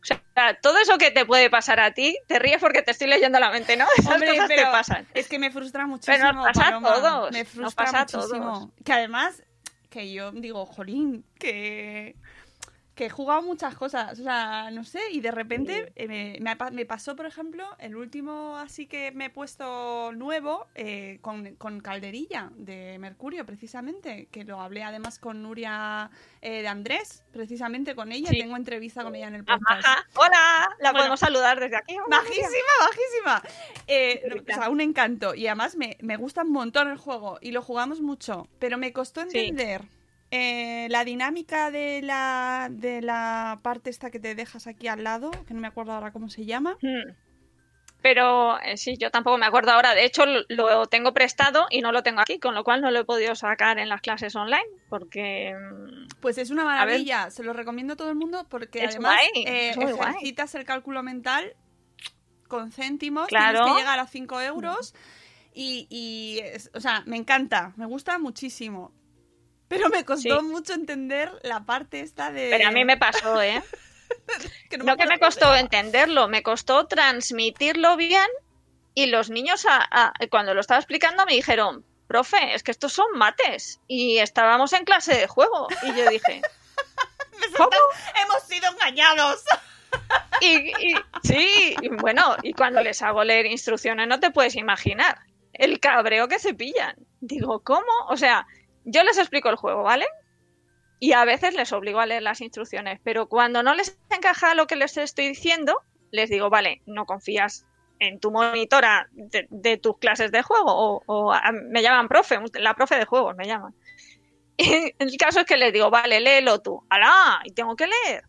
sea, todo eso que te puede pasar a ti, te ríes porque te estoy leyendo la mente, ¿no? (laughs) Esas Hombre, cosas pero te pasan. Es que me frustra muchísimo. Pero nos pasa a todos, Me nos frustra pasa a muchísimo. todos. Que además, que yo digo, jolín, que, que he jugado muchas cosas. O sea, no sé, y de repente eh, me, me me pasó, por ejemplo, el último así que me he puesto nuevo eh, con, con Calderilla de Mercurio, precisamente. Que lo hablé además con Nuria eh, de Andrés, precisamente con ella. Sí. Tengo entrevista con ella en el podcast. Ajá. Hola, la Bueno. podemos saludar desde aquí. Hola, Bajísima, bajísima. Eh, o sea, un encanto. Y además me, me gusta un montón el juego y lo jugamos mucho. Pero me costó Sí. Eh, la dinámica de la, de la parte esta que te dejas aquí al lado, que no me acuerdo ahora cómo se llama. Hmm. Pero eh, sí, yo tampoco me acuerdo ahora. De hecho, lo- lo tengo prestado y no lo tengo aquí, con lo cual no lo he podido sacar en las clases online, porque mm, Pues es una maravilla, se lo recomiendo a todo el mundo porque Es además guay, eh, guay. ejercitas el cálculo mental con céntimos, Claro. tienes que llegar a 5 euros y, y o sea, me encanta, me gusta muchísimo. Pero me costó Sí. mucho entender la parte esta de... pero a mí me pasó, ¿eh? (laughs) que No que me costó entenderlo, me costó transmitirlo bien y los niños a- a- cuando lo estaba explicando me dijeron, profe, es que estos son mates y estábamos en clase de juego. Y yo dije, (laughs) ¿cómo? Hemos sido engañados. Y, y- sí, y bueno, y cuando les hago leer instrucciones no te puedes imaginar el cabreo que se pillan. Digo, ¿cómo? O sea, yo les explico el juego, ¿vale? Y a veces les obligo a leer las instrucciones, pero cuando no les encaja lo que les estoy diciendo, les digo, vale, no confías en tu monitora de, de tus clases de juego, o, o a- me llaman profe, la profe de juegos me llaman. (laughs) Y el caso es que les digo, vale, léelo tú. ¡Alá! Y tengo que leer.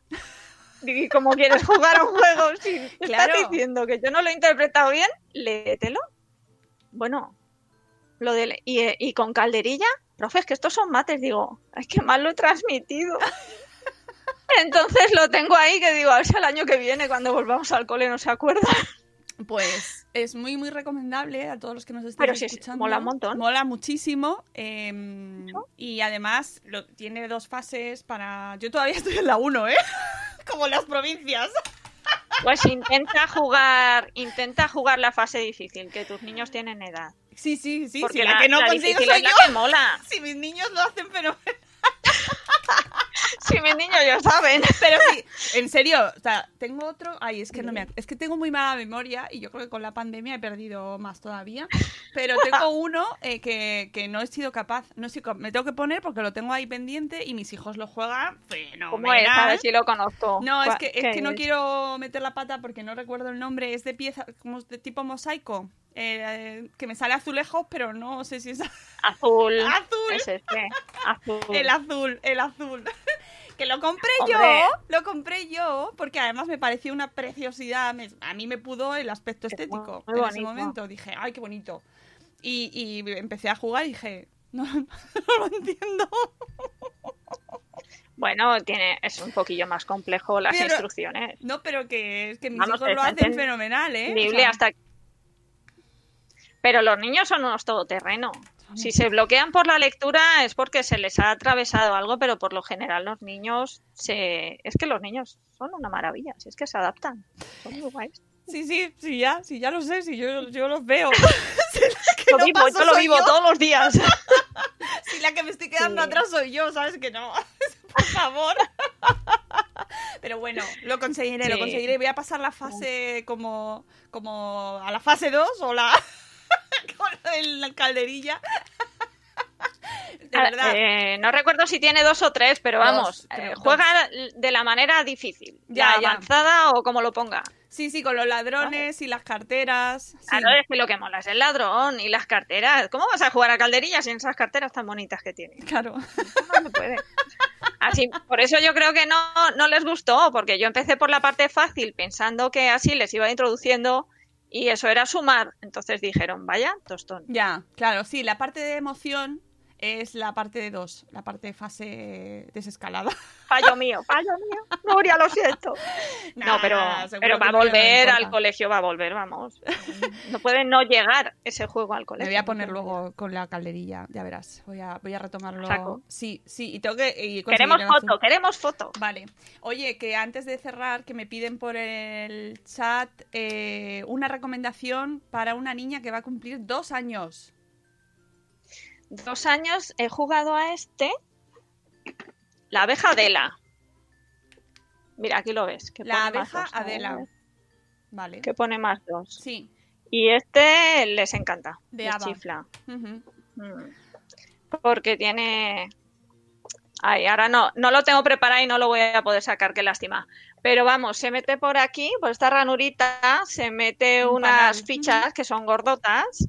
Y como quieres (laughs) jugar a un juego, si Claro. estás diciendo que yo no lo he interpretado bien, léetelo. Bueno, lo de y, y con calderilla, profe, es que estos son mates, digo, ay, qué mal lo he transmitido. (laughs) Entonces lo tengo ahí que digo, a ver si el año que viene, cuando volvamos al cole, no se acuerda. Pues es muy, muy recomendable a todos los que nos estén sí, escuchando. mola un montón. Mola muchísimo. eh, y además lo, tiene dos fases para... Yo todavía estoy en la 1, ¿eh? (laughs) como las provincias. Pues intenta jugar, intenta jugar la fase difícil, que tus niños tienen edad. Sí, sí, sí. Porque si la, la, que no la consigo soy es la yo. que mola. (laughs) Si mis niños lo hacen fenomenal. (laughs) (laughs) (laughs) Si mis niños ya saben. Pero sí, en serio, o sea, tengo otro. Ay, es que no me. Es que tengo muy mala memoria y yo creo que con la pandemia he perdido más todavía. Pero tengo (laughs) uno eh, que, que no he sido capaz. No sido me tengo que poner porque lo tengo ahí pendiente y mis hijos lo juegan fenomenal. ¿Cómo es? A ver si lo conozco. No, es ¿Cuál- que, es que no quiero meter la pata porque no recuerdo el nombre. Es de pieza, como de tipo mosaico. eh, que me sale azulejos, pero no sé si es Azul. (laughs) Azul. Es este. Azul. el azul, el azul. Que lo compré Hombre. yo, lo compré yo, porque además me pareció una preciosidad. me- a mí me pudo el aspecto Es muy- estético muy en ese momento. Dije, ay, qué bonito. Y, y empecé a jugar y dije, no, (laughs) no lo entiendo. Bueno, tiene, es un poquillo más complejo las Pero- instrucciones. No, pero que es que mis Vamos, hijos lo hacen fenomenal, ¿eh? O sea, hasta pero los niños son unos todoterreno. Si se bloquean por la lectura es porque se les ha atravesado algo, pero por lo general los niños se... Es que los niños son una maravilla, si es que se adaptan. Son muy guays. Sí, sí, sí, ya, sí, ya lo sé, sí, yo, yo los veo. (laughs) Lo no vivo, paso yo lo vivo yo. todos los días. (laughs) Si la que me estoy quedando Sí. atrás soy yo, ¿sabes que no? (laughs) Por favor. Pero bueno, lo conseguiré, lo conseguiré. Voy a pasar la fase como, como a la fase 2 o la (laughs) con la calderilla. De Ah, verdad. eh, no recuerdo si tiene dos o tres, pero Dos, vamos, eh, juega de la manera difícil, Ya, avanzada o como lo ponga. Sí, sí, con los ladrones y las carteras. sí. Claro, es que lo que mola es el ladrón y las carteras. ¿Cómo vas a jugar a calderillas sin esas carteras tan bonitas que tiene? Claro. No se puede. Así, por eso yo creo que no, no les gustó, porque yo empecé por la parte fácil pensando que así les iba introduciendo y eso era sumar. Entonces dijeron, vaya, tostón. Ya, claro, sí, la parte de emoción es la parte de 2, la parte de fase desescalada. (laughs) Fallo mío, fallo mío. Nuria, lo siento. (laughs) no, pero, pero va a volver al colegio, va a volver, vamos. No puede no llegar ese juego al Me colegio. voy a poner luego con la calderilla, ya verás. Voy a, voy a retomarlo. Saco. Sí, sí, y tengo que. y Queremos foto, azul. queremos foto. Vale. Oye, que antes de cerrar, que me piden por el chat eh, una recomendación para una niña que va a cumplir dos años. Dos años he jugado a este. La abeja Adela. Mira, aquí lo ves. que La pone más abeja dos, Adela. Vale. Que pone más dos. Sí. Y este les encanta. De les chifla. Mm. Porque tiene. Ay, ahora no, no lo tengo preparado y no lo voy a poder sacar, qué lástima. Pero vamos, se mete por aquí, por esta ranurita, se mete Un unas panal. fichas que son gordotas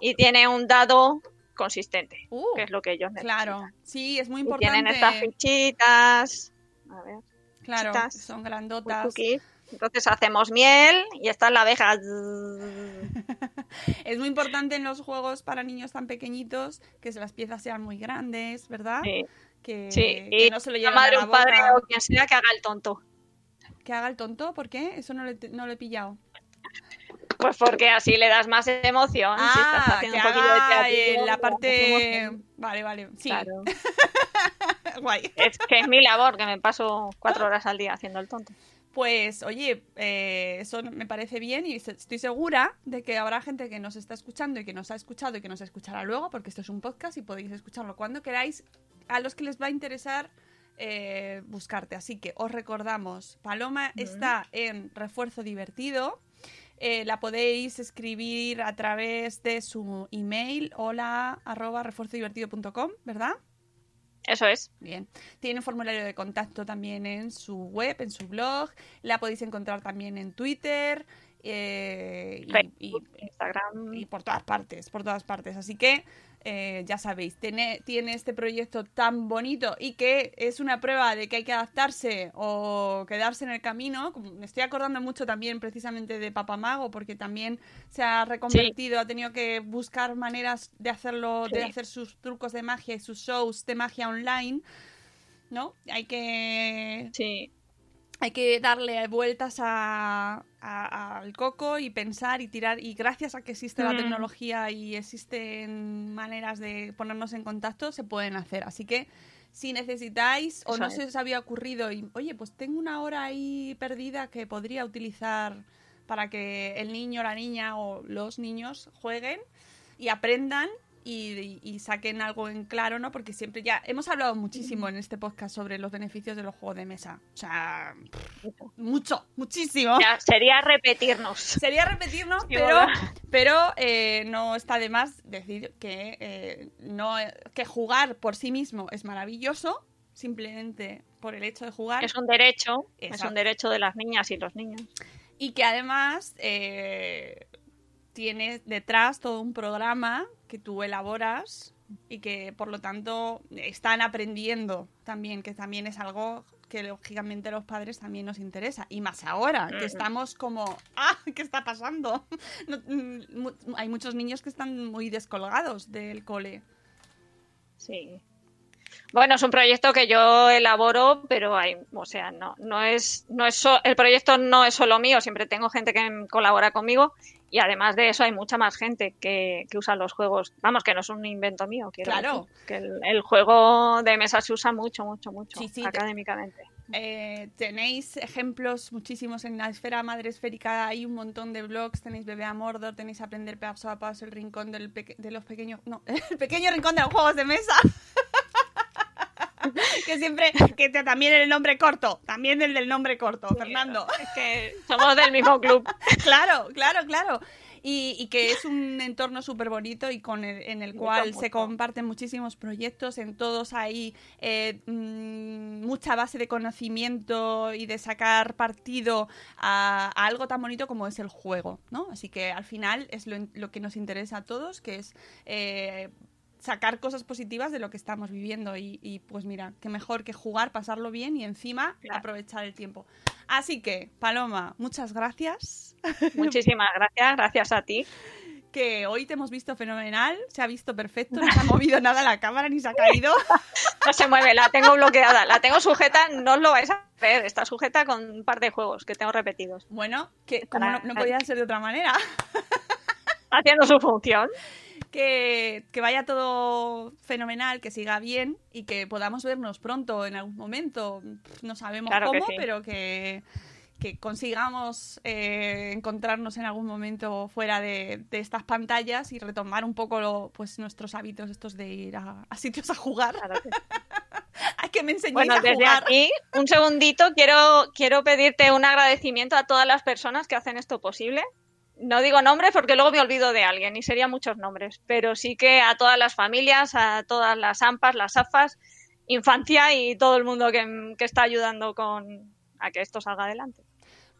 y tiene un dado consistente, Uh, que es lo que ellos necesitan. claro. Sí, es muy Y importante. tienen estas fichitas. A ver, Claro, fichitas son grandotas. cookies. Entonces hacemos miel y esta es la abeja. (laughs) Es muy importante en los juegos para niños tan pequeñitos que las piezas sean muy grandes, ¿verdad? Sí, Que, sí. que no se lo la lleven madre a la o padre boca. o quien sea que haga el tonto. Que haga el tonto, ¿por qué? Eso no lo, he- no lo he pillado. Pues porque así le das más emoción. si estás Ah, haciendo que un poquillo de le la parte... Vale, vale. Sí, Claro. (laughs) guay. Es que es mi labor, que me paso cuatro horas al día haciendo el tonto. Pues, oye, eh, eso me parece bien y estoy segura de que habrá gente que nos está escuchando y que nos ha escuchado y que nos escuchará luego, porque esto es un podcast y podéis escucharlo cuando queráis, a los que les va a interesar eh, buscarte. Así que os recordamos, Paloma está en Refuerzo Divertido. Eh, la podéis escribir a través de su email, hola arroba refuerzodivertido.com, ¿verdad? Eso es. Bien. Tiene un formulario de contacto también en su web, en su blog. La podéis encontrar también en Twitter eh, y- Instagram. y por todas partes, por todas partes. Así que eh, ya sabéis, tiene, tiene este proyecto tan bonito y que es una prueba de que hay que adaptarse o quedarse en el camino. Me estoy acordando mucho también precisamente de Papamago porque también se ha reconvertido, ha tenido que buscar maneras de hacerlo, de hacer sus trucos de magia y sus shows de magia online. ¿No? Hay que Sí. Hay que darle vueltas a, a- al coco y pensar y tirar. Y gracias a que existe la Mm. tecnología y existen maneras de ponernos en contacto, se pueden hacer. Así que Si necesitáis o Eso no es. se os había ocurrido y, oye, pues tengo una hora ahí perdida que podría utilizar para que el niño, la niña o los niños jueguen y aprendan y, y saquen algo en claro, ¿no? Porque siempre ya hemos hablado muchísimo en este podcast sobre los beneficios de los juegos de mesa. O sea, mucho, muchísimo. Ya, sería repetirnos. Sería repetirnos, Sí, pero, pero eh, no está de más decir que, eh, no, que jugar por sí mismo es maravilloso, simplemente por el hecho de jugar. Es un derecho, es un derecho de las niñas y los niños. Y que además eh, tiene detrás todo un programa que tú elaboras y que por lo tanto están aprendiendo también, que también es algo que lógicamente a los padres también nos interesa. Y más ahora, que estamos como, ¡ah! ¿Qué está pasando? (laughs) No, mm, hay muchos niños que están muy descolgados del cole. Sí. Bueno, es un proyecto que yo elaboro, pero hay, o sea, no, no es, no es so- el proyecto no es solo mío, siempre tengo gente que colabora conmigo y además de eso hay mucha más gente que, que usa los juegos. Vamos, que no es un invento mío, quiero Claro. decir, que el, el juego de mesa se usa mucho, mucho, mucho Sí, sí, te- académicamente. Eh, tenéis ejemplos muchísimos en la esfera madre esférica, hay un montón de blogs, tenéis Bebé a Mordor, tenéis Aprender paso a paso, el rincón del peque- de los pequeños, no, (laughs) el pequeño rincón de los juegos de mesa. (laughs) que siempre, que te- también el nombre corto, también el del nombre corto, Fernando. Es (laughs) que somos del mismo club. (laughs) claro, claro, claro. Y, y que es un entorno súper bonito y con el, en el cual se comparten muchísimos proyectos, en todos hay eh, mm, mucha base de conocimiento y de sacar partido a, a algo tan bonito como es el juego, ¿no? Así que al final es lo, lo que nos interesa a todos, que es eh, sacar cosas positivas de lo que estamos viviendo y, y, pues mira, qué mejor que jugar, pasarlo bien y encima Claro. aprovechar el tiempo. Así que, Paloma, muchas gracias. (laughs) Muchísimas gracias, gracias a ti. que hoy te hemos visto fenomenal, se ha visto perfecto, no se ha movido nada la cámara ni se ha caído. (laughs) No se mueve, la tengo bloqueada, la tengo sujeta, no os lo vais a ver, está sujeta con un par de juegos que tengo repetidos, Bueno, que como no, no podía ser de otra manera, (laughs) haciendo su función. Que, que vaya todo fenomenal, que siga bien y que podamos vernos pronto en algún momento. No sabemos Claro que cómo, sí. pero que, que consigamos eh, encontrarnos en algún momento fuera de, de estas pantallas y retomar un poco lo- pues nuestros hábitos estos de ir a, a sitios a jugar. Claro que sí. (laughs) Que me enseñéis Bueno, a desde jugar. aquí, un segundito, quiero, quiero pedirte un agradecimiento a todas las personas que hacen esto posible. No digo nombres porque luego me olvido de alguien y serían muchos nombres, pero sí que a todas las familias, a todas las AMPAs, las AFAS, infancia y todo el mundo que, que está ayudando con a que esto salga adelante.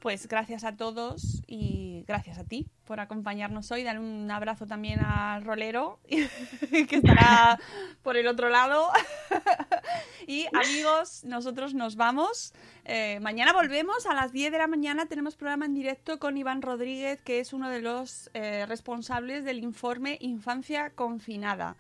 Pues gracias a todos y gracias a ti por acompañarnos hoy. Dale un abrazo también al rolero (laughs) que estará por el otro lado. (laughs) y amigos, nosotros nos vamos. Eh, mañana volvemos a las 10 de la mañana. Tenemos programa en directo con Iván Rodríguez, que es uno de los eh, responsables del informe Infancia Confinada.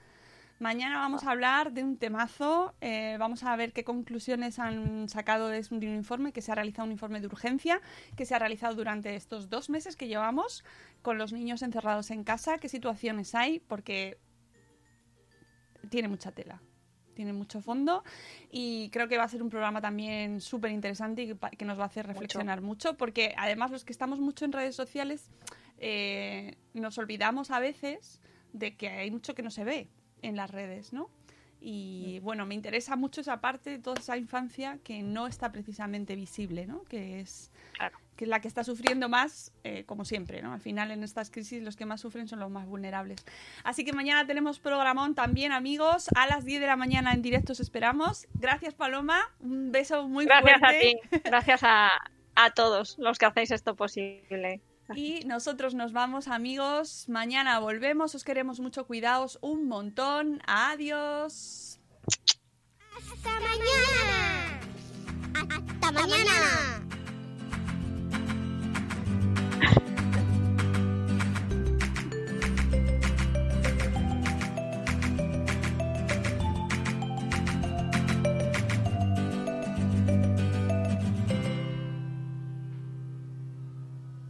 Mañana vamos a hablar de un temazo, eh, vamos a ver qué conclusiones han sacado de un, informe, que se ha realizado un informe de urgencia, que se ha realizado durante estos dos meses que llevamos con los niños encerrados en casa, qué situaciones hay, porque tiene mucha tela, tiene mucho fondo y creo que va a ser un programa también súper interesante y que nos va a hacer reflexionar mucho, porque además los que estamos mucho en redes sociales eh, nos olvidamos a veces de que hay mucho que no se ve en las redes, ¿no? Y bueno, me interesa mucho esa parte de toda esa infancia que no está precisamente visible, ¿no? Que es, Claro. que es la que está sufriendo más, eh, como siempre, ¿no? Al final en estas crisis los que más sufren son los más vulnerables. Así que mañana tenemos programón también, amigos. A las 10 de la mañana en directo os esperamos. Gracias, Paloma. Un beso muy Gracias a fuerte. ti, gracias a, a todos los que hacéis esto posible. Y nosotros nos vamos, amigos. Mañana volvemos. Os queremos mucho. Cuidaos un montón. Adiós. ¡Hasta mañana! ¡Hasta mañana!